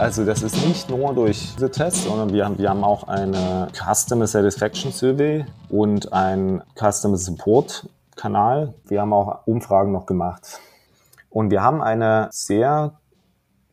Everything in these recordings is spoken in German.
Also das ist nicht nur durch diese Tests, sondern wir haben, wir haben auch eine Customer Satisfaction Survey und ein Customer Support Kanal. Wir haben auch Umfragen noch gemacht. Und wir haben eine sehr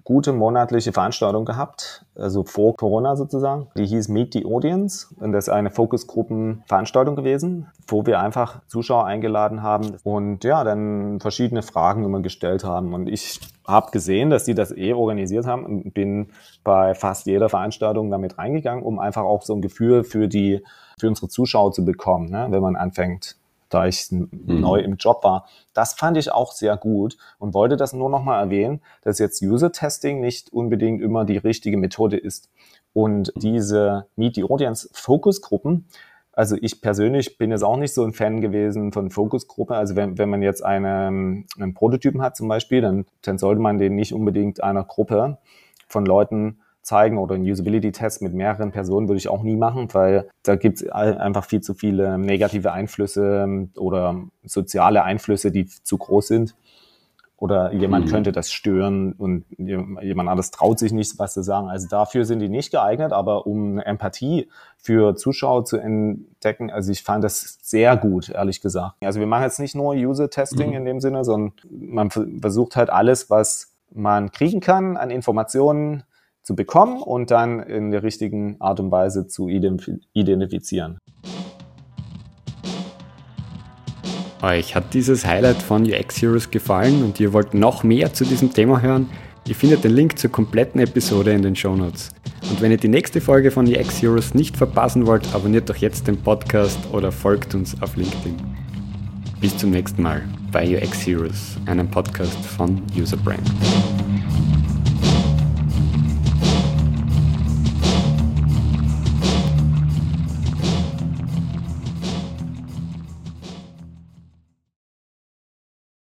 gute monatliche Veranstaltung gehabt, also vor Corona sozusagen. Die hieß Meet the Audience und das ist eine Fokusgruppenveranstaltung gewesen, wo wir einfach Zuschauer eingeladen haben und ja, dann verschiedene Fragen immer gestellt haben. Und ich habe gesehen, dass die das eh organisiert haben und bin bei fast jeder Veranstaltung damit reingegangen, um einfach auch so ein Gefühl für die für unsere Zuschauer zu bekommen, ne, wenn man anfängt da ich mhm. neu im Job war. Das fand ich auch sehr gut und wollte das nur nochmal erwähnen, dass jetzt User-Testing nicht unbedingt immer die richtige Methode ist. Und diese Meet the Audience Fokusgruppen, also ich persönlich bin jetzt auch nicht so ein Fan gewesen von Fokusgruppe. Also wenn, wenn man jetzt eine, einen Prototypen hat zum Beispiel, dann, dann sollte man den nicht unbedingt einer Gruppe von Leuten zeigen oder einen Usability-Test mit mehreren Personen würde ich auch nie machen, weil da gibt es einfach viel zu viele negative Einflüsse ähm, oder soziale Einflüsse, die zu groß sind. Oder jemand mhm. könnte das stören und jemand anderes traut sich nicht, was zu sagen. Also dafür sind die nicht geeignet, aber um Empathie für Zuschauer zu entdecken, also ich fand das sehr gut, ehrlich gesagt. Also wir machen jetzt nicht nur User-Testing mhm. in dem Sinne, sondern man versucht halt alles, was man kriegen kann an Informationen zu bekommen und dann in der richtigen Art und Weise zu identifizieren. Euch hat dieses Highlight von UX Heroes gefallen und ihr wollt noch mehr zu diesem Thema hören? Ihr findet den Link zur kompletten Episode in den Show Notes. Und wenn ihr die nächste Folge von UX Heroes nicht verpassen wollt, abonniert doch jetzt den Podcast oder folgt uns auf LinkedIn. Bis zum nächsten Mal bei UX Heroes, einem Podcast von User Brand.